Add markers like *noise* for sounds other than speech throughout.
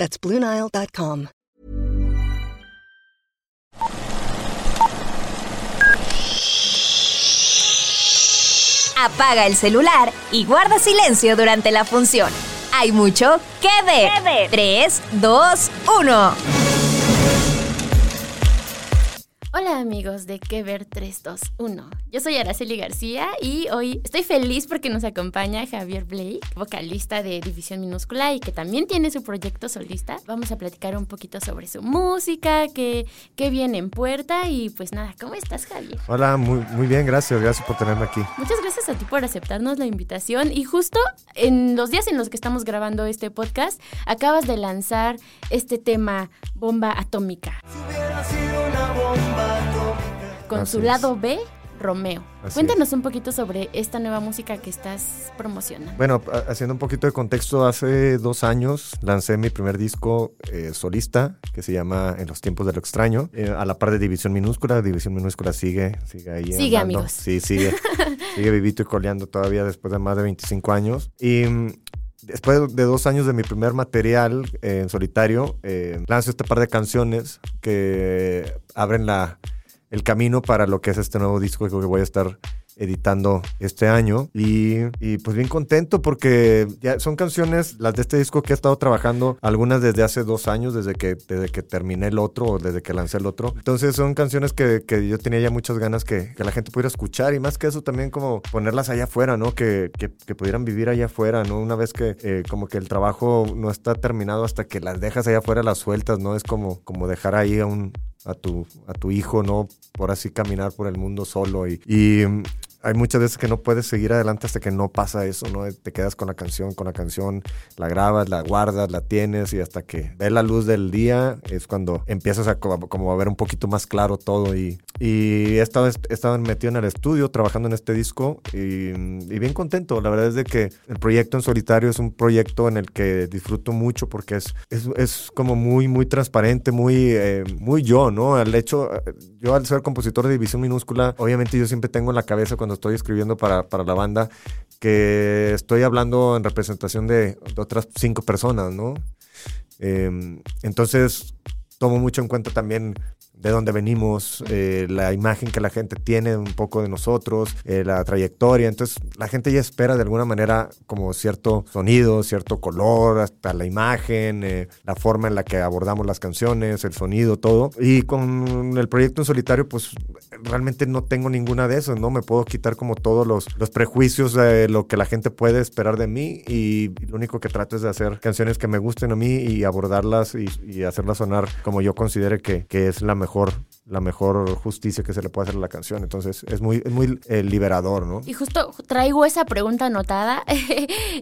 That's BlueNile.com. Apaga el celular y guarda silencio durante la función. Hay mucho que ver. 3, 2, 1. Hola amigos de Que Ver 321. Yo soy Araceli García y hoy estoy feliz porque nos acompaña Javier Blake, vocalista de División Minúscula y que también tiene su proyecto solista. Vamos a platicar un poquito sobre su música, qué, qué viene en puerta y pues nada, ¿cómo estás Javier? Hola, muy, muy bien, gracias, gracias por tenerme aquí. Muchas gracias a ti por aceptarnos la invitación y justo en los días en los que estamos grabando este podcast, acabas de lanzar este tema Bomba Atómica. Con Así su es. lado B, Romeo. Así Cuéntanos un poquito sobre esta nueva música que estás promocionando. Bueno, haciendo un poquito de contexto, hace dos años lancé mi primer disco eh, solista que se llama En los tiempos de lo extraño, eh, a la par de División Minúscula. División Minúscula sigue, sigue ahí. Sigue, andando. amigos. Sí, sigue. *laughs* sigue vivito y coleando todavía después de más de 25 años. Y mm, después de dos años de mi primer material eh, en solitario, eh, lanzo este par de canciones que abren la, el camino para lo que es este nuevo disco que voy a estar editando este año. Y, y, pues bien contento porque ya son canciones las de este disco que he estado trabajando algunas desde hace dos años desde que desde que terminé el otro o desde que lancé el otro. Entonces son canciones que, que yo tenía ya muchas ganas que, que la gente pudiera escuchar y más que eso también como ponerlas allá afuera no que, que, pudieran vivir allá afuera no una vez que eh, como que el trabajo no está terminado hasta que las dejas allá afuera las sueltas no es como como dejar ahí a un a tu, a tu hijo, ¿no? Por así caminar por el mundo solo. Y, y hay muchas veces que no puedes seguir adelante hasta que no pasa eso, ¿no? Te quedas con la canción, con la canción, la grabas, la guardas, la tienes y hasta que ve la luz del día es cuando empiezas a co- como a ver un poquito más claro todo. Y, y he, estado, he estado metido en el estudio trabajando en este disco y, y bien contento. La verdad es de que el proyecto en solitario es un proyecto en el que disfruto mucho porque es, es, es como muy, muy transparente, muy, eh, muy yo, ¿no? Al hecho, eh, yo al ser compositor de División Minúscula, obviamente yo siempre tengo en la cabeza cuando estoy escribiendo para, para la banda que estoy hablando en representación de, otras cinco personas, ¿no? Eh, entonces, tomo mucho en cuenta también de dónde venimos, eh, la imagen que la gente tiene un poco de nosotros, eh, la trayectoria. Entonces, la gente ya espera de alguna manera como cierto sonido, cierto color, hasta la imagen, eh, la forma en la que abordamos las canciones, el sonido, todo. Y con el proyecto en solitario, pues realmente no tengo ninguna de esas, ¿no? Me puedo quitar como todos los, los prejuicios de lo que la gente puede esperar de mí y lo único que trato es de hacer canciones que me gusten a mí y abordarlas y, y hacerlas sonar como yo considere que, que es la mejor la mejor justicia que se le puede hacer a la canción. Entonces es muy, es muy eh, liberador, ¿no? Y justo traigo esa pregunta anotada. *laughs*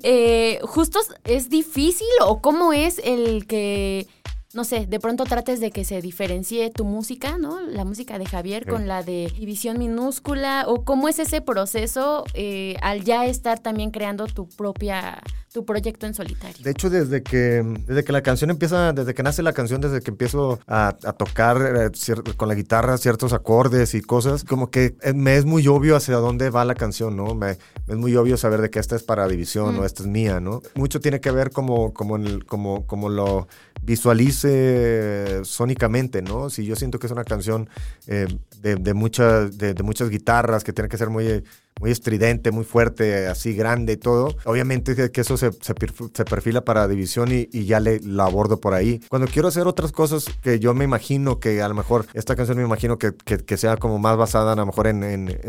Eh, ¿Justo es difícil o cómo es el que, no sé, de pronto trates de que se diferencie tu música, ¿no? La música de Javier Sí. con la de División Minúscula o cómo es ese proceso eh, al ya estar también creando tu propia, tu proyecto en solitario. De hecho, desde que, desde que la canción empieza, desde que nace la canción, desde que empiezo a, a tocar eh, con la guitarra ciertos acordes y cosas, como que eh, me es muy obvio hacia dónde va la canción, ¿no? Me, es muy obvio saber de que esta es para división Mm. o esta es mía, ¿no? Mucho tiene que ver como, como, en el- como, como lo visualice sónicamente, ¿no? Si yo siento que es una canción eh, de, de, mucha- de, de muchas guitarras, que tiene que ser muy, muy estridente, muy fuerte, así grande y todo, obviamente que, eso se, se, perf- se perfila para división y, ya le lo abordo por ahí. Cuando quiero hacer otras cosas que yo me imagino que a lo mejor esta canción me imagino que, que, sea como más basada a lo mejor en,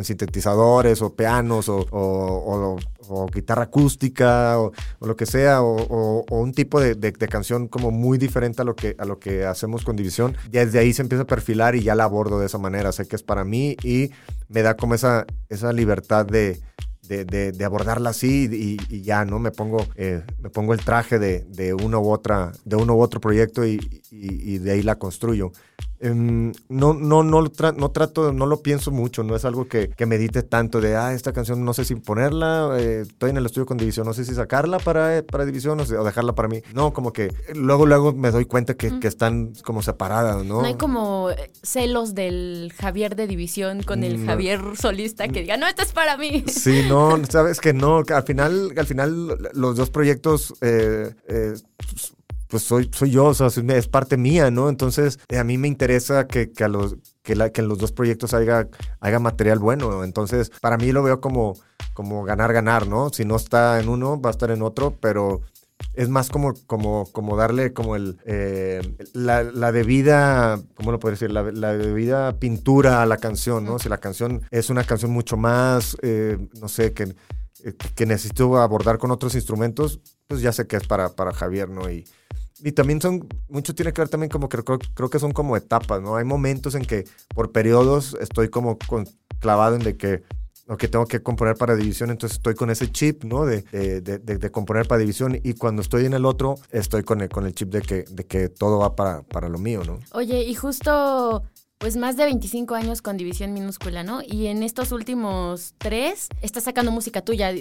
sintetizadores o pianos o- o- o guitarra acústica o, o lo que sea, o, o- o un tipo de, de- de canción como muy diferente a lo, que, a lo que hacemos con División. Desde ahí se empieza a perfilar y ya la abordo de esa manera. Sé que es para mí y me da como esa, esa libertad de, de, de, abordarla así y, ya, ¿no? Me pongo, eh, me pongo el traje de, de, uno u otra, de uno u otro proyecto y, y de ahí la construyo. Em, no, no, no, no trato, no lo pienso mucho, no es algo que, que medite tanto de, ah, esta canción no sé si ponerla, eh, estoy en el estudio con División, no sé si sacarla para, para División o, dejarla para mí. No, como que luego, luego me doy cuenta que, que están como separadas, ¿no? No hay como celos del Javier de División con el Javier solista que diga, no, esto es para mí. *laughs* Sí, no, sabes que no, al final, al final los dos proyectos eh, eh, pues soy, soy yo, o sea, es parte mía, ¿no? Entonces, eh, a mí me interesa que, que a los, que, la, que en los dos proyectos haya, haya material bueno. Entonces, para mí lo veo como, como ganar, ganar, ¿no? Si no está en uno, va a estar en otro, pero es más como, como, como darle como el, eh, la, la, debida, ¿cómo lo puedo decir? La, la, debida pintura a la canción, ¿no? Si la canción es una canción mucho más, eh, no sé, que, que necesito abordar con otros instrumentos, pues ya sé que es para, para Javier, ¿no? Y, y también son, mucho tiene que ver también como que creo, creo, que son como etapas, ¿no? Hay momentos en que por periodos estoy como clavado en de que, que tengo que componer para división, entonces estoy con ese chip, ¿no? De, de, de, de, componer para división y cuando estoy en el otro, estoy con el, con el chip de que, de que todo va para, para lo mío, ¿no? Oye, y justo pues más de 25 años con División Minúscula, ¿no? Y en estos últimos tres estás sacando música tuya.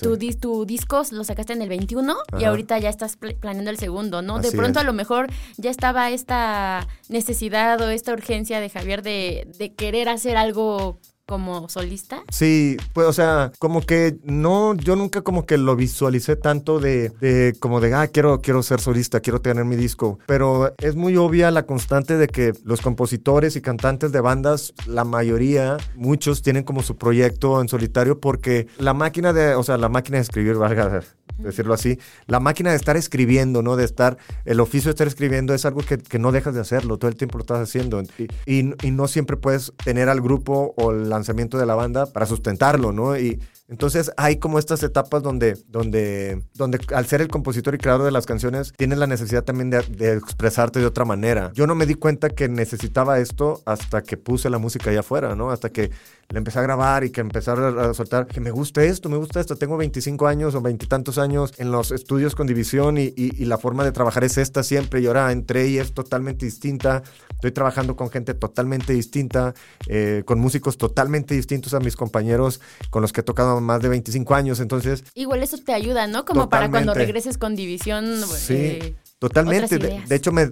Tu, tu disco lo sacaste en el 21 y ahorita ya estás planeando el segundo, ¿no? de pronto a lo mejor ya estaba esta necesidad o esta urgencia de Javier de, de querer hacer algo como solista? Sí, pues, o sea, como que no, yo nunca como que lo visualicé tanto de, de, como de, ah, quiero, quiero ser solista, quiero tener mi disco, pero es muy obvia la constante de que los compositores y cantantes de bandas, la mayoría, muchos tienen como su proyecto en solitario porque la máquina de, o sea, la máquina de escribir, valga decirlo así, la máquina de estar escribiendo, ¿no? De estar, el oficio de estar escribiendo es algo que, que no dejas de hacerlo, todo el tiempo lo estás haciendo y, y, y no siempre puedes tener al grupo o la lanzamiento de la banda para sustentarlo, ¿no? Y entonces hay como estas etapas donde, donde, donde al ser el compositor y creador de las canciones, tienes la necesidad también de, expresarte de otra manera. Yo no me di cuenta que necesitaba esto hasta que puse la música allá afuera, ¿no? Hasta que le empecé a grabar y que empecé a soltar que me gusta esto, me gusta esto. Tengo 25 años o veintitantos años en los estudios con división y, y, la forma de trabajar es esta siempre. Y ahora entré y es totalmente distinta. Estoy trabajando con gente totalmente distinta, eh, con músicos totalmente distintos a mis compañeros con los que he tocado más de 25 años, entonces... Igual eso te ayuda, ¿no? Como para cuando regreses con División. Sí. Eh, totalmente. De, hecho, me,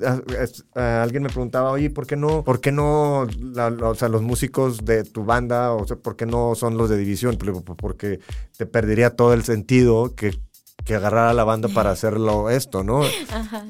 alguien me preguntaba, oye, ¿por qué no, por qué no o sea, los músicos de tu banda, o sea, por qué no son los de división? Porque te perdería todo el sentido que que agarrar a la banda para hacerlo esto, ¿no?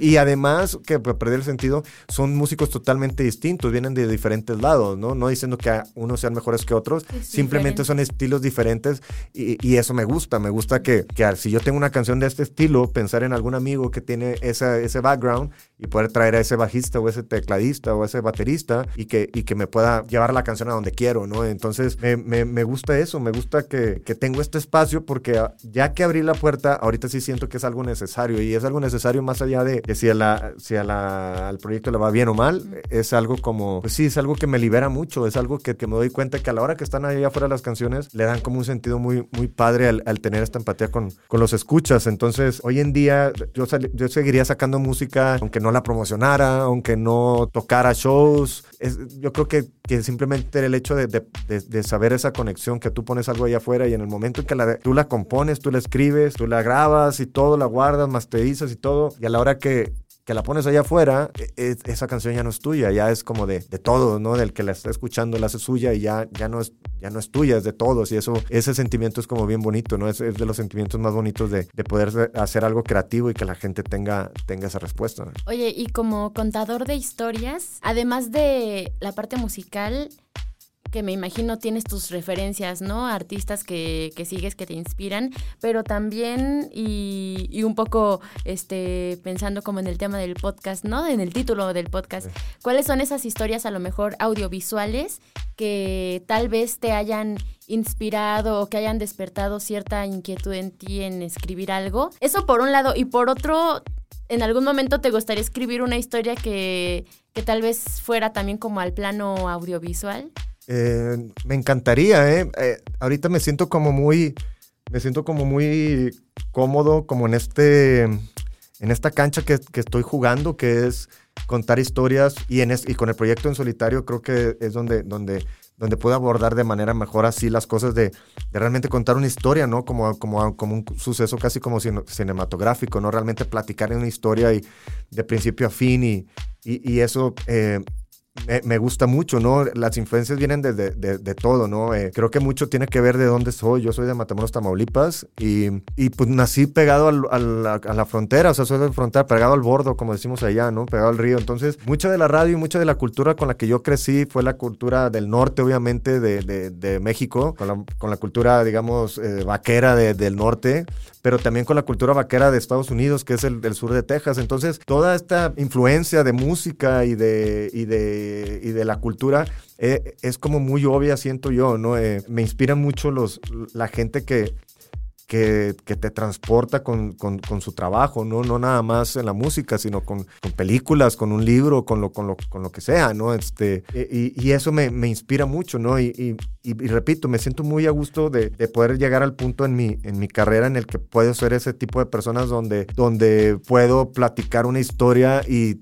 Y además, que perder el sentido, son músicos totalmente distintos, vienen de diferentes lados, ¿no? No diciendo que unos sean mejores que otros, simplemente son estilos diferentes y, eso me gusta, me gusta que, que, si yo tengo una canción de este estilo, pensar en algún amigo que tiene esa, ese background y poder traer a ese bajista o ese tecladista o ese baterista y que, y que me pueda llevar la canción a donde quiero, ¿no? Entonces, me, me, me gusta eso, me gusta que, que tengo este espacio porque ya que abrí la puerta, ahorita sí siento que es algo necesario y es algo necesario más allá de que si, a la, si a la, al proyecto le va bien o mal, es algo como, pues sí, es algo que me libera mucho, es algo que, que me doy cuenta que a la hora que están ahí afuera las canciones le dan como un sentido muy, muy padre al, al tener esta empatía con, con, los escuchas. Entonces, hoy en día yo, yo seguiría sacando música aunque no la promocionara, aunque no tocara shows. Es, yo creo que, que simplemente el hecho de, de, de, saber esa conexión, que tú pones algo ahí afuera y en el momento en que la, tú la compones, tú la escribes, tú la grabas, y todo, la guardas, masterizas y todo, y a la hora que, que la pones allá afuera, e, e, esa canción ya no es tuya, ya es como de, de todo, ¿no? Del que la está escuchando la hace suya y ya, ya, no es, ya no es tuya, es de todos. Y eso, ese sentimiento es como bien bonito, ¿no? Es, es de los sentimientos más bonitos de, de, poder hacer algo creativo y que la gente tenga, tenga esa respuesta. Oye, y como contador de historias, además de la parte musical, que me imagino tienes tus referencias, ¿no? Artistas que, que sigues, que te inspiran, pero también, y, y, un poco este, pensando como en el tema del podcast, ¿no? En el título del podcast, ¿cuáles son esas historias a lo mejor audiovisuales que tal vez te hayan inspirado o que hayan despertado cierta inquietud en ti en escribir algo? Eso por un lado, y por otro, ¿en algún momento te gustaría escribir una historia que, que tal vez fuera también como al plano audiovisual? Eh, me encantaría, ¿eh? ¿eh? Ahorita me siento como muy, me siento como muy cómodo, como en este, en esta cancha que, estoy jugando, que es contar historias y, en y con el proyecto en solitario creo que es donde, donde, donde puedo abordar de manera mejor así las cosas de, realmente contar una historia, ¿no? Como, como, como un suceso casi como cinematográfico, ¿no? Realmente platicar una historia y de principio a fin y, y, y eso eh, me, gusta mucho, ¿no? Las influencias vienen de, de, de, todo, ¿no? Eh, creo que mucho tiene que ver de dónde soy. Yo soy de Matamoros, Tamaulipas, y, y pues nací pegado al, al, a la frontera, o sea, soy de frontera, pegado al bordo, como decimos allá, ¿no? Pegado al río. Entonces, mucha de la radio y mucha de la cultura con la que yo crecí fue la cultura del norte, obviamente, de, de México, con la, con la, cultura, digamos, eh, vaquera del norte, pero también con la cultura vaquera de Estados Unidos, que es el sur de Texas. Entonces, toda esta influencia de música y de, y de, y de la cultura eh, es como muy obvia, siento yo, ¿no? Eh, me inspira mucho los, la gente que, que, te transporta con, con, su trabajo, ¿no? No nada más en la música, sino con, películas, con un libro, con lo, con lo, con lo que sea, ¿no? Este, y, y eso me, me, inspira mucho, ¿no? Y, y, repito, me siento muy a gusto de, de, poder llegar al punto en mi, en mi carrera en el que puedo ser ese tipo de personas donde, donde puedo platicar una historia y,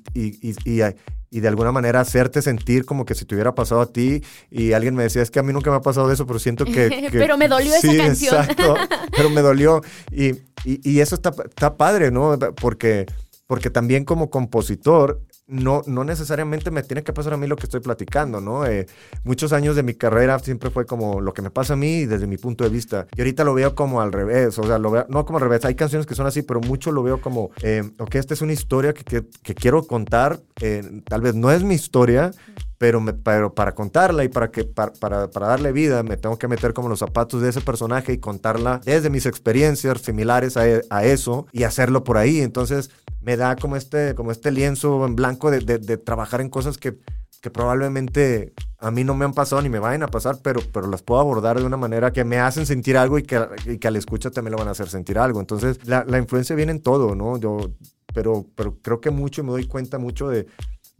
y, y de alguna manera hacerte sentir como que si te hubiera pasado a ti y alguien me decía, es que a mí nunca me ha pasado eso, pero siento que... *laughs* pero me dolió esa canción. Exacto, pero me dolió. Y, y, eso está, está padre, ¿no? Porque, porque también como compositor no, no necesariamente me tiene que pasar a mí lo que estoy platicando, ¿no? Eh, muchos años de mi carrera siempre fue como lo que me pasa a mí desde mi punto de vista. Y ahorita lo veo como al revés, o sea, lo veo, no como al revés, hay canciones que son así, pero mucho lo veo como, eh, ok, esta es una historia que, que, quiero contar, eh, tal vez no es mi historia, pero, me, pero para contarla y para, que, para, para, darle vida me tengo que meter como los zapatos de ese personaje y contarla desde mis experiencias similares a, a eso y hacerlo por ahí. Entonces me da como este, como este lienzo en blanco de, de, trabajar en cosas que, que probablemente a mí no me han pasado ni me vayan a pasar, pero, pero las puedo abordar de una manera que me hacen sentir algo y que, y que escucha también lo van a hacer sentir algo. Entonces, la, la influencia viene en todo, ¿no? Yo, pero, pero creo que mucho me doy cuenta mucho de,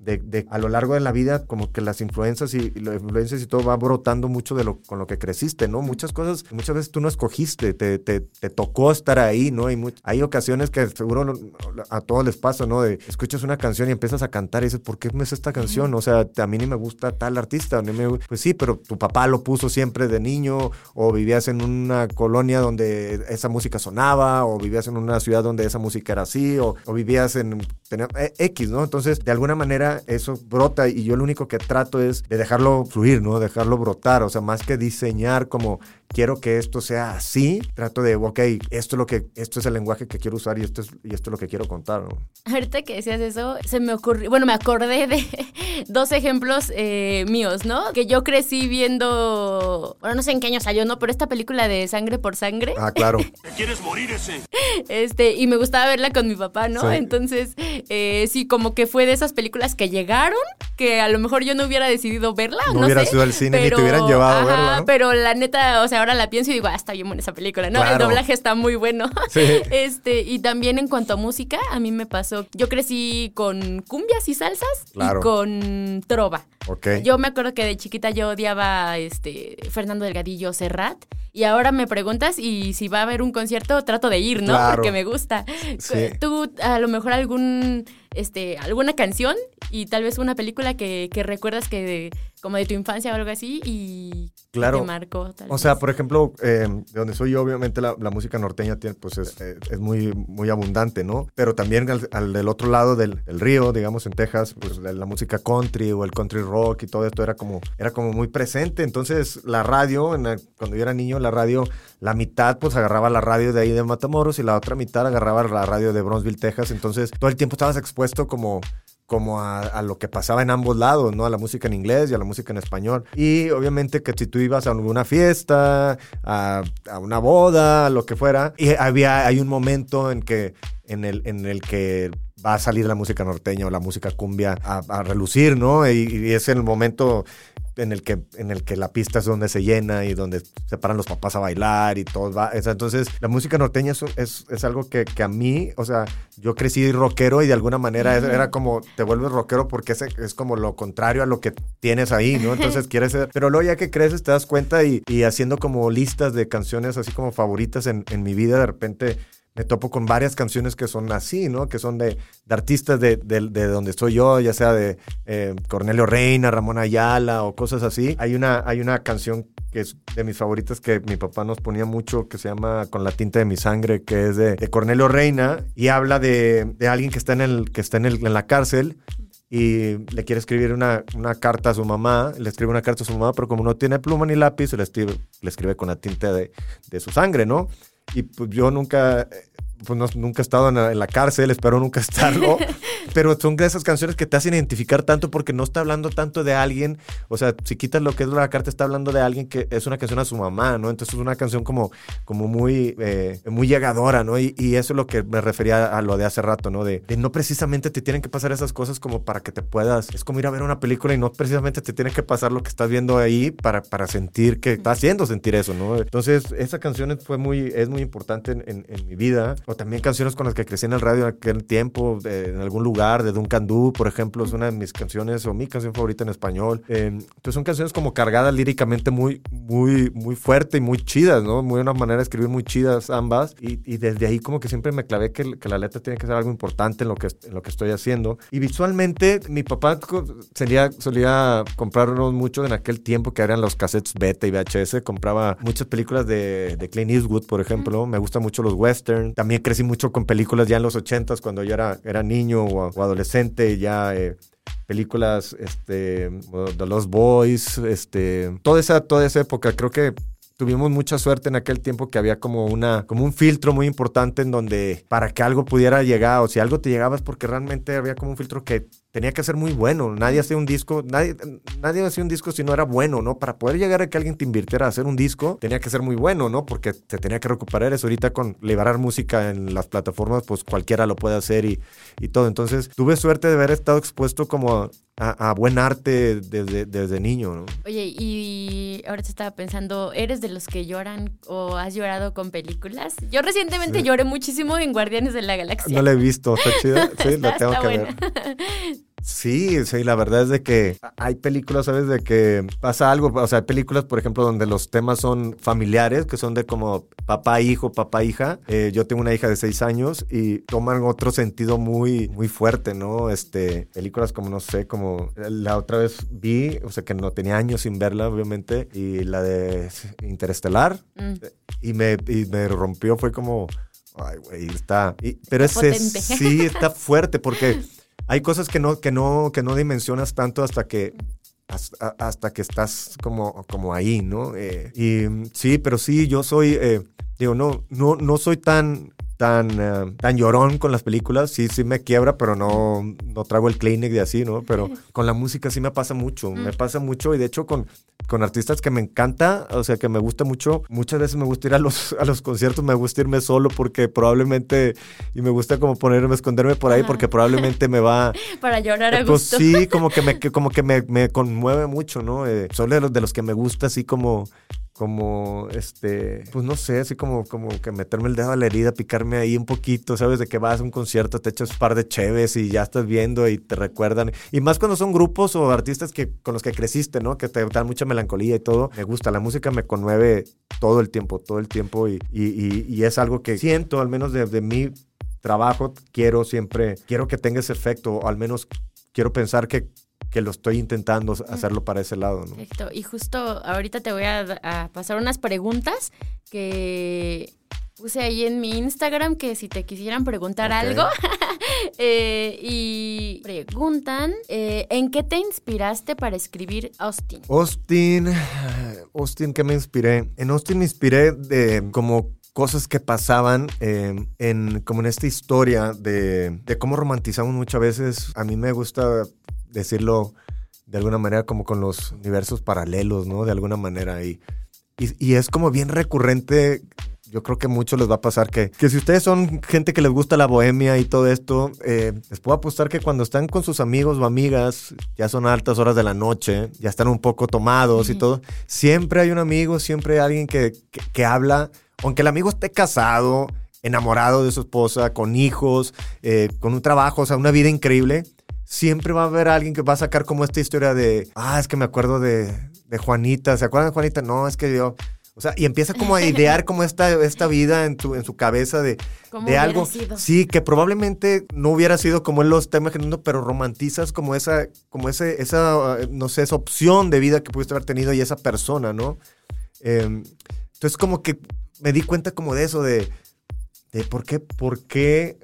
de, a lo largo de la vida, como que las influencias y, las influencias y todo va brotando mucho de lo con lo que creciste, ¿no? Muchas cosas, muchas veces tú no escogiste, te, te, te tocó estar ahí, ¿no? Hay, hay ocasiones que seguro a todos les pasa, ¿no? De escuchas una canción y empiezas a cantar y dices, ¿por qué me es esta canción? O sea, a mí ni me gusta tal artista. Ni me, pues sí, pero tu papá lo puso siempre de niño, o vivías en una colonia donde esa música sonaba, o vivías en una ciudad donde esa música era así, o, o vivías en tenía, eh, X, ¿no? Entonces, de alguna manera, eso brota y yo lo único que trato es de dejarlo fluir, ¿no? Dejarlo brotar, o sea, más que diseñar como quiero que esto sea así, trato de, ok, esto es lo que, esto es el lenguaje que quiero usar y esto es, y esto es lo que quiero contar, ¿no? Ahorita que decías eso, se me ocurrió, bueno, me acordé de *laughs* dos ejemplos eh, míos, ¿no? Que yo crecí viendo, bueno, no sé en qué año salió, ¿no? Pero esta película de Sangre por Sangre. Ah, claro. *laughs* quieres morir ese? Este, y me gustaba verla con mi papá, ¿no? Entonces, eh, sí, como que fue de esas películas que llegaron, que a lo mejor yo no hubiera decidido verla, no, no hubiera sido al cine ni te hubieran llevado a verla, Pero la neta, o sea, ahora la pienso y digo, ah, está bien buena esa película, ¿no? El doblaje está muy bueno. Sí. *laughs* Este, y también en cuanto a música, a mí me pasó, yo crecí con cumbias y salsas y con trova. Okay. Yo me acuerdo que de chiquita yo odiaba este Fernando Delgadillo Serrat y ahora me preguntas y si va a haber un concierto trato de ir, ¿no? Porque me gusta. Tú a lo mejor algún este alguna canción y tal vez una película que, que recuerdas que como de tu infancia o algo así y claro. te marcó. o sea, por ejemplo, eh, de donde soy yo, obviamente la, música norteña tiene, pues es, eh, es, muy, muy abundante, ¿no? Pero también al, del otro lado del, río, digamos en Texas, pues la, música country o el country rock y todo esto era como, era como muy presente. Entonces la radio, en cuando yo era niño, la radio, la mitad pues agarraba la radio de ahí de Matamoros y la otra mitad agarraba la radio de Bronzeville, Texas. Entonces todo el tiempo estabas expuesto como como a, lo que pasaba en ambos lados, ¿no? A la música en inglés y a la música en español. Y obviamente que si tú ibas a alguna fiesta, a, una boda, lo que fuera, y había, hay un momento en que, en el, en el que va a salir la música norteña o la música cumbia a, relucir, ¿no? Y, y, es el momento en el que en el que la pista es donde se llena y donde se paran los papás a bailar y todo va. Entonces, la música norteña es, es, algo que, que, a mí, o sea, yo crecí rockero y de alguna manera era como te vuelves rockero porque es, es como lo contrario a lo que tienes ahí, ¿no? Entonces quieres ser. Pero luego ya que creces te das cuenta y, y haciendo como listas de canciones así como favoritas en, en mi vida, de repente me topo con varias canciones que son así, ¿no? Que son de, de artistas de, de, de, donde estoy yo, ya sea de eh, Cornelio Reina, Ramón Ayala o cosas así. Hay una, hay una canción que es de mis favoritas que mi papá nos ponía mucho, que se llama Con la tinta de mi sangre, que es de, Cornelio Reina y habla de, alguien que está en, el, que está en, el, en la cárcel y le quiere escribir una, una, carta a su mamá, le escribe una carta a su mamá, pero como no tiene pluma ni lápiz, le escribe, le escribe con la tinta de, de su sangre, ¿no? Y pues yo nunca, pues nunca he estado en la, cárcel, espero nunca estarlo. *laughs* pero son de esas canciones que te hacen identificar tanto porque no está hablando tanto de alguien. O sea, si quitas lo que es la carta, está hablando de alguien que es una canción a su mamá, ¿no? Entonces es una canción como, como muy, eh, muy llegadora, ¿no? Y, y, eso es lo que me refería a lo de hace rato, ¿no? De, de, no precisamente te tienen que pasar esas cosas como para que te puedas. Es como ir a ver una película y no precisamente te tiene que pasar lo que estás viendo ahí para, para sentir que está haciendo sentir eso, ¿no? Entonces, esa canción fue muy, es muy importante en, en, en mi vida. O también canciones con las que crecí en el radio en aquel tiempo, en algún lugar, de Duncan Du, por ejemplo, es una de mis canciones o mi canción favorita en español. Eh, entonces son canciones como cargadas líricamente muy, muy, muy fuerte y muy chidas, ¿no? Muy una manera de escribir muy chidas ambas. Y, y desde ahí como que siempre me clavé que, que, la letra tiene que ser algo importante en lo que, en lo que estoy haciendo. Y visualmente, mi papá solía, solía comprarnos mucho en aquel tiempo que eran los cassettes beta y VHS. Compraba muchas películas de, de Clint Eastwood, por ejemplo. Me gustan mucho los western. También crecí mucho con películas ya en los 80s, cuando yo era, era niño o, adolescente, ya eh, películas este, The Lost Boys, este, toda, esa, toda esa época. Creo que tuvimos mucha suerte en aquel tiempo que había como una como un filtro muy importante en donde para que algo pudiera llegar o si algo te llegaba es porque realmente había como un filtro que tenía que ser muy bueno. Nadie hacía un disco, nadie, nadie hacía un disco si no era bueno, ¿no? Para poder llegar a que alguien te invirtiera a hacer un disco, tenía que ser muy bueno, ¿no? Porque te tenía que recuperar eso. Ahorita con liberar música en las plataformas, pues cualquiera lo puede hacer y, y todo. Entonces, tuve suerte de haber estado expuesto como a, buen arte desde, desde niño, ¿no? Oye, y ahora te estaba pensando, ¿eres de los que lloran o has llorado con películas? Yo recientemente lloré muchísimo en Guardianes de la Galaxia. No la he visto, está chida. Sí, la *laughs* tengo que ver. Sí, sí, la verdad es de que hay películas, ¿sabes? De que pasa algo, o sea, hay películas, por ejemplo, donde los temas son familiares, que son de como papá, hijo, papá, hija. Eh, yo tengo una hija de seis años y toman otro sentido muy, muy fuerte, ¿no? Este, películas como, no sé, como la otra vez vi, o sea, que no tenía años sin verla, obviamente, y la de Interestelar, mm. y, me, y me rompió, fue como... Ay, güey, está. pero ese sí está fuerte porque *laughs* hay cosas que no, que no, que no dimensionas tanto hasta que hasta, que estás como, como ahí, ¿no? Eh, y sí, pero sí, yo soy, eh, digo, no, no, no soy tan tan, eh, tan llorón con las películas. Sí, sí me quiebra, pero no, no trago el Kleenex de así, ¿no? Pero con la música sí me pasa mucho. Me mm. pasa mucho y de hecho con, con artistas que me encanta, o sea, que me gusta mucho. Muchas veces me gusta ir a los, *laughs* a los conciertos, me gusta irme solo porque probablemente, y me gusta como ponerme, esconderme por ahí porque probablemente me va... *laughs* Para llorar a pues, sí, *laughs* como que me, como que me, me conmueve mucho, ¿no? Eh, son de los, de los que me gusta así como como este, pues no sé, así como, como que meterme el dedo a la herida, picarme ahí un poquito, sabes de que vas a un concierto, te echas un par de cheves y ya estás viendo y te recuerdan. Y más cuando son grupos o artistas que, con los que creciste, ¿no? Que te dan mucha melancolía y todo. Me gusta, la música me conmueve todo el tiempo, todo el tiempo y, y, y, es algo que siento, al menos de, de mi trabajo, quiero siempre, quiero que tenga ese efecto, o al menos quiero pensar que que lo estoy intentando hacerlo para ese lado. ¿no? Perfecto. Y justo ahorita te voy a, pasar unas preguntas que puse ahí en mi Instagram que si te quisieran preguntar algo. *laughs* Eh, y preguntan, eh, ¿en qué te inspiraste para escribir Austin? Austin, *sighs* Austin, ¿qué me inspiré? En Austin me inspiré de como cosas que pasaban eh, en como en esta historia de, de cómo romantizamos muchas veces. A mí me gusta decirlo de alguna manera como con los universos paralelos, ¿no? De alguna manera. Y, y, es como bien recurrente yo creo que a muchos les va a pasar que, que si ustedes son gente que les gusta la bohemia y todo esto, eh, les puedo apostar que cuando están con sus amigos o amigas, ya son altas horas de la noche, ya están un poco tomados y todo, siempre hay un amigo, siempre hay alguien que, que, habla, aunque el amigo esté casado, enamorado de su esposa, con hijos, eh, con un trabajo, o sea, una vida increíble, siempre va a haber alguien que va a sacar como esta historia de, ah, es que me acuerdo de, de Juanita, ¿se acuerdan de Juanita? No, es que yo... O sea, y empieza como a *laughs* idear como esta, esta vida en, tu, en su cabeza de, de algo. Sí, que probablemente no hubiera sido como él lo está imaginando, pero romantizas como esa, como ese, esa, no sé, esa opción de vida que pudiste haber tenido y esa persona, ¿no? Em, entonces como que me di cuenta como de eso, de, de por qué, por qué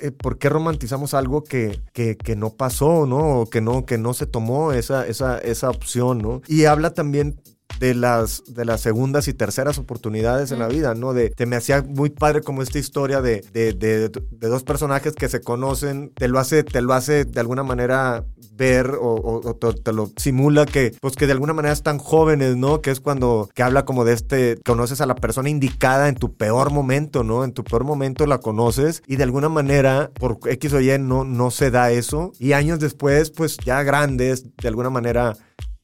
eh, ¿por qué romantizamos algo que, que, no pasó, ¿no? O que no, que no se tomó esa, esa, esa opción, ¿no? Y habla también de las, de las segundas y terceras oportunidades en la vida, ¿no? De, te me hacía muy padre como esta historia de, de, de, dos personajes que se conocen, te lo hace, te lo hace de alguna manera ver o, te, lo simula que, pues que de alguna manera están jóvenes, ¿no? Que es cuando, que habla como de este, conoces a la persona indicada en tu peor momento, ¿no? En tu peor momento la conoces y de alguna manera, por X o Y, no, no se da eso. Y años después, pues ya grandes, de alguna manera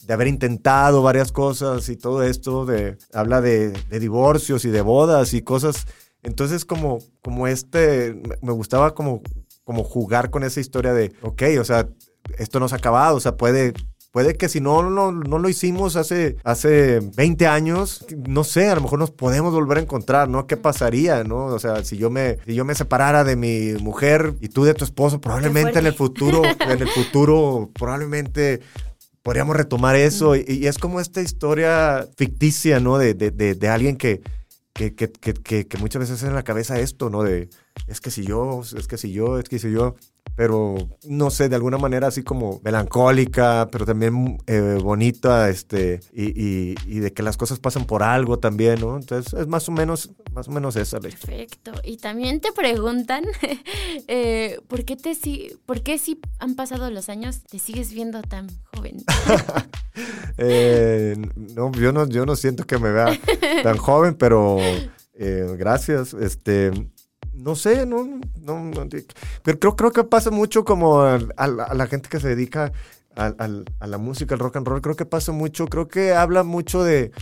de haber intentado varias cosas y todo esto, de, habla de, divorcios y de bodas y cosas. Entonces como, como este, me gustaba como, como jugar con esa historia de, ok, o sea, esto no se ha acabado, o sea, puede, puede que si no, no, no lo hicimos hace, hace 20 años, no sé, a lo mejor nos podemos volver a encontrar, ¿no? ¿Qué pasaría, no? O sea, si yo me, si yo me separara de mi mujer y tú de tu esposo, probablemente en el futuro, *laughs* en el futuro, probablemente podríamos retomar eso. Y, es como esta historia ficticia, ¿no? De, de, de, alguien que, que, que, que, muchas veces es en la cabeza esto, ¿no? De, es que si yo, es que si yo, es que si yo pero no sé, de alguna manera así como melancólica, pero también eh, bonita, este, y, y, de que las cosas pasan por algo también, ¿no? Entonces es más o menos, más o menos esa ley. Perfecto. Y también te preguntan, *laughs* eh, ¿por qué te por qué si han pasado los años te sigues viendo tan joven? *laughs* Eh, no, yo no, yo no siento que me vea tan joven, pero gracias. Este, no sé, no, no, pero creo, creo que pasa mucho como a, la gente que se dedica a, la música, al rock and roll, creo que pasa mucho, creo que habla mucho de,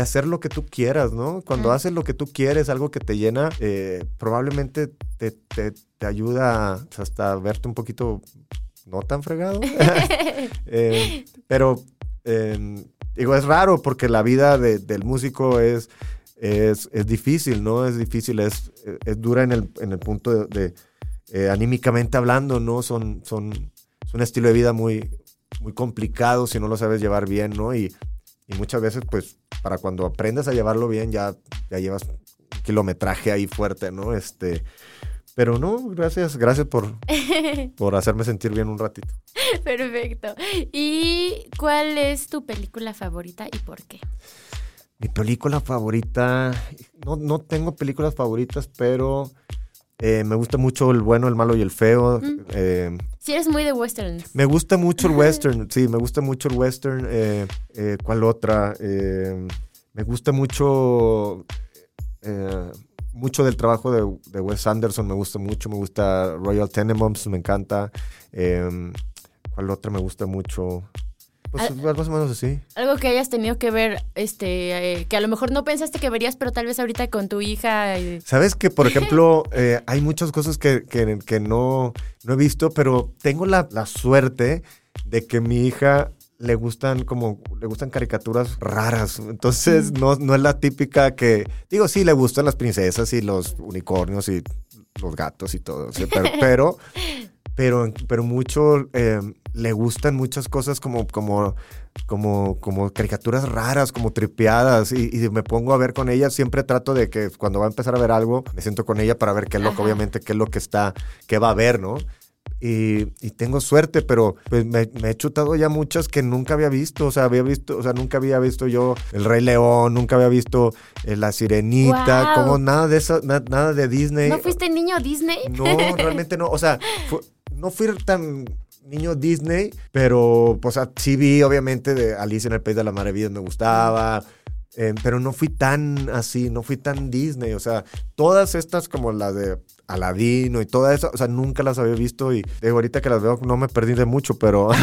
hacer lo que tú quieras, ¿no? Cuando haces lo que tú quieres, algo que te llena, eh, probablemente te, te, ayuda hasta verte un poquito no tan fregado. *laughs* *laughs* Eh, pero eh, digo, es raro porque la vida del músico es es, es difícil, ¿no? Es difícil, es, es dura en el, en el punto de, eh, anímicamente hablando, ¿no? Son, son, es un estilo de vida muy, muy complicado si no lo sabes llevar bien, ¿no? Y, y muchas veces, pues, para cuando aprendes a llevarlo bien, ya, ya llevas un kilometraje ahí fuerte, ¿no? Este, pero no, gracias, gracias por, *laughs* por hacerme sentir bien un ratito. Perfecto. ¿Y cuál es tu película favorita y por qué? Mi película favorita, no, no tengo películas favoritas, pero eh, me gusta mucho el bueno, el malo y el feo. Mm. Eh, sí, eres muy de westerns. Me gusta mucho el western, sí, me gusta mucho el western. Eh, ¿Cuál otra? me gusta mucho, mucho del trabajo de, de, Wes Anderson, me gusta mucho. Me gusta Royal Tenenbaums, me encanta. ¿Cuál otra me gusta mucho? Pues más o menos así. Algo que hayas tenido que ver, este, eh, que a lo mejor no pensaste que verías, pero tal vez ahorita con tu hija. Sabes que, por *laughs* ejemplo, eh, hay muchas cosas que, que, no, no, he visto, pero tengo la, la suerte de que mi hija le gustan como le gustan caricaturas raras. Entonces, mm. no, no es la típica que. Digo, sí, le gustan las princesas y los unicornios y los gatos y todo. *laughs* pero, pero, pero, mucho. Eh, le gustan muchas cosas como, como, como, como caricaturas raras, como tripeadas, y, me pongo a ver con ella. Siempre trato de que cuando va a empezar a ver algo, me siento con ella para ver qué es lo que, obviamente, qué es lo que está, qué va a ver, ¿no? Y, tengo suerte, pero pues me, he chutado ya muchas que nunca había visto. O sea, había visto, o sea, nunca había visto yo El Rey León, nunca había visto eh, La Sirenita, como nada de eso, nada de Disney. ¿No fuiste niño Disney? No, realmente no. O sea, no fui tan niño Disney, pero pues sí vi obviamente de Alicia en el País de las Maravillas me gustaba. Eh, pero no fui tan así, no fui tan Disney. O sea, todas estas como la de Aladino y toda eso, o sea, nunca las había visto y digo, ahorita que las veo no me perdí de mucho, pero... *laughs*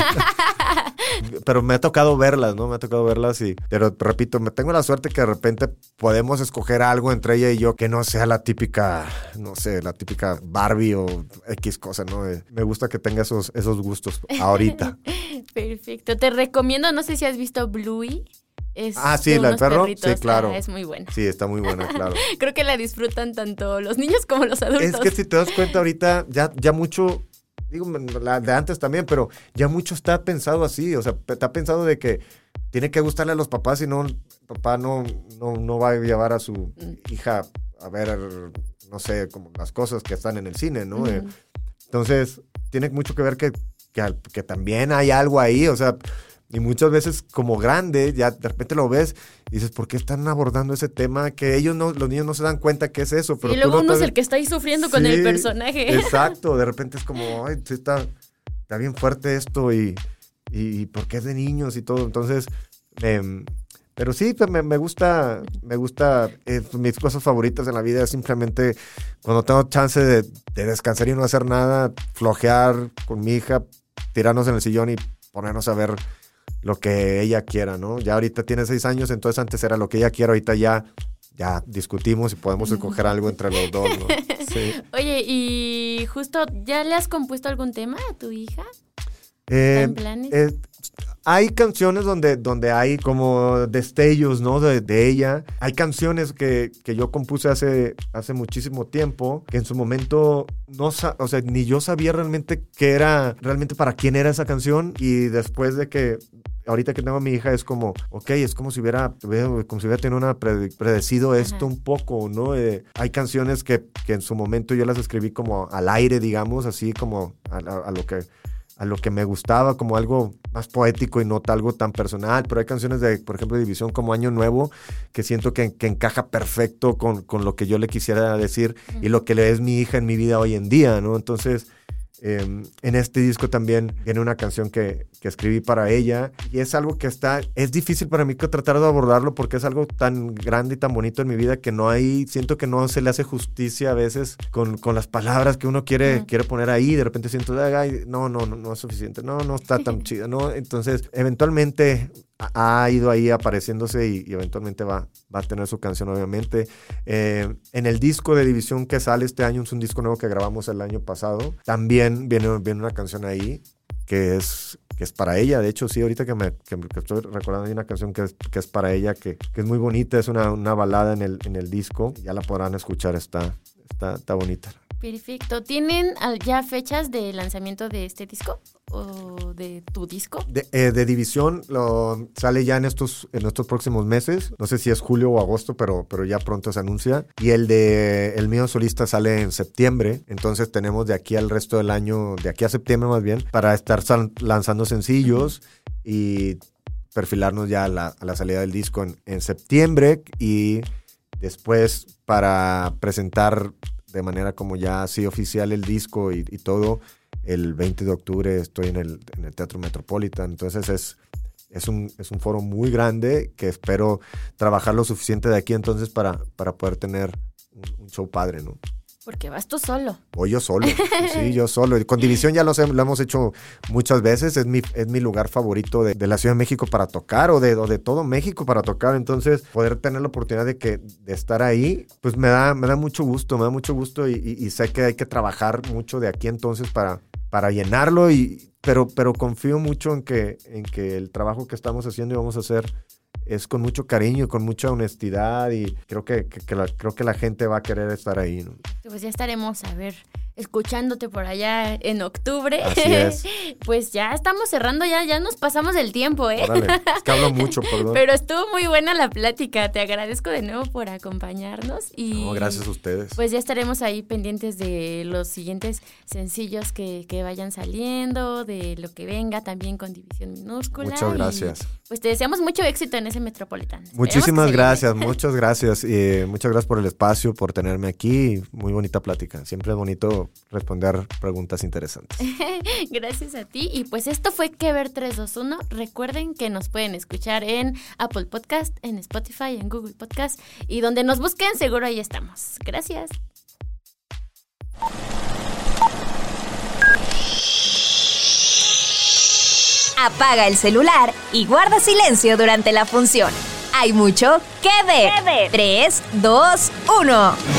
pero me ha tocado verlas, ¿no? Me ha tocado verlas y, pero repito, me tengo la suerte que de repente podemos escoger algo entre ella y yo que no sea la típica, no sé, la típica Barbie o X cosa, ¿no? Eh, me gusta que tenga esos, esos gustos ahorita. *laughs* Perfecto. Te recomiendo, no sé si has visto Bluey. Es Ah, sí, la del perro. perritos. Sí, claro. Ah, es muy buena. Sí, está muy buena, claro. *laughs* Creo que la disfrutan tanto los niños como los adultos. Es que si te das cuenta ahorita, ya, ya mucho, digo, la de antes también, pero ya mucho está pensado así, o sea, está pensado de que tiene que gustarle a los papás, si no, el papá no, no, no va a llevar a su Mm. hija a ver, no sé, como las cosas que están en el cine, ¿no? Eh, entonces, tiene mucho que ver que, que, que también hay algo ahí, o sea, y muchas veces como grande, ya de repente lo ves y dices, ¿por qué están abordando ese tema? Que ellos no, los niños no se dan cuenta que es eso, pero y luego no uno es el que está ahí sufriendo con el personaje. *laughs* Exacto, de repente es como, ay, sí está, está bien fuerte esto y, y, y porque es de niños y todo. Entonces, em, pero sí, pues, me, me gusta, me gusta, eh, mis cosas favoritas en la vida es simplemente cuando tengo chance de, de descansar y no hacer nada, flojear con mi hija, tirarnos en el sillón y ponernos a ver lo que ella quiera, ¿no? Ya ahorita tiene seis años, entonces antes era lo que ella quiera, ahorita ya, ya discutimos y podemos escoger algo entre los dos, ¿no? *laughs* Sí. Oye, y justo, ¿ya le has compuesto algún tema a tu hija? Eh, ¿En planes? eh, hay canciones donde, donde hay como destellos, ¿no? De, de ella. Hay canciones que, que yo compuse hace, hace muchísimo tiempo, que en su momento no, o sea, ni yo sabía realmente qué era, realmente para quién era esa canción. Y después de que, ahorita que tengo a mi hija, es como, ok, es como si hubiera, hubiera- como si hubiera tenido una pre- predecido esto Ajá. un poco, ¿no? Eh, hay canciones que, que en su momento yo las escribí como al aire, digamos, así como a- a- a lo que a lo que me gustaba, como algo más poético y no algo tan personal. Pero hay canciones de, por ejemplo, División como Año Nuevo, que siento que, que encaja perfecto con, con lo que yo le quisiera decir y lo que le es mi hija en mi vida hoy en día, ¿no? Entonces, eh, en este disco también viene una canción que, que escribí para ella y es algo que está, es difícil para mí que tratar de abordarlo porque es algo tan grande y tan bonito en mi vida que no hay, siento que no se le hace justicia a veces con, con las palabras que uno quiere, quiere poner ahí, de repente siento, "Ay, no, no, no, no es suficiente, no, no está tan *laughs* chido, ¿no? Entonces, eventualmente ha ido ahí apareciéndose y, eventualmente va, va a tener su canción, obviamente. Eh, en el disco de División que sale este año, es un disco nuevo que grabamos el año pasado, también viene, viene una canción ahí que es, que es para ella. De hecho, sí, ahorita que me que, me- que estoy recordando, hay una canción que es, que es para ella, que, que es muy bonita, es una, una balada en el, en el disco. Ya la podrán escuchar, está, está, está bonita. Perfecto. ¿Tienen ya fechas de lanzamiento de este disco? ¿O de tu disco? De, eh, de División lo, sale ya en estos, en estos próximos meses. No sé si es julio o agosto, pero, pero ya pronto se anuncia. Y el de el mío solista sale en septiembre. Entonces tenemos de aquí al resto del año, de aquí a septiembre más bien, para estar lanzando sencillos y perfilarnos ya a la, a la salida del disco en septiembre. Y después para presentar de manera como ya así oficial el disco y, todo el 20 de octubre estoy en el, en el Teatro Metropolitan. Entonces es, es, un, es un foro muy grande que espero trabajar lo suficiente de aquí entonces para, para poder tener un, un show padre, ¿no? Porque vas tú solo. Voy yo solo, *laughs* sí, yo solo. Con División ya lo, hemos hecho muchas veces, es mi, es mi lugar favorito de, de la Ciudad de México para tocar o de, o de todo México para tocar. Entonces, poder tener la oportunidad de, que, de estar ahí, pues me da, me da mucho gusto, me da mucho gusto y, y- y sé que hay que trabajar mucho de aquí entonces para, para llenarlo, y, pero, pero confío mucho en que, en que el trabajo que estamos haciendo y vamos a hacer es con mucho cariño con mucha honestidad y creo que, la, creo que la gente va a querer estar ahí. Pues ya estaremos, a ver, escuchándote por allá en octubre. Así es. *laughs* pues ya estamos cerrando, ya, ya nos pasamos el tiempo, ¿eh? Órale, es que hablo *laughs* mucho, perdón. Pero estuvo muy buena la plática. Te agradezco de nuevo por acompañarnos. Y No, gracias a ustedes. Pues ya estaremos ahí pendientes de los siguientes sencillos que, que vayan saliendo, de lo que venga también con División Minúscula. Muchas y, gracias. pues te deseamos mucho éxito en ese Metropolitan. Esperemos Muchísimas gracias, *laughs* muchas gracias. Y muchas gracias por el espacio, por tenerme aquí. Muy bonita plática. Siempre es bonito responder preguntas interesantes. *laughs* Gracias a ti. Y pues esto fue Que Ver 321. Recuerden que nos pueden escuchar en Apple Podcast, en Spotify, en Google Podcast y donde nos busquen, seguro ahí estamos. Gracias. Apaga el celular y guarda silencio durante la función. Hay mucho que ver. 3, 2, 1.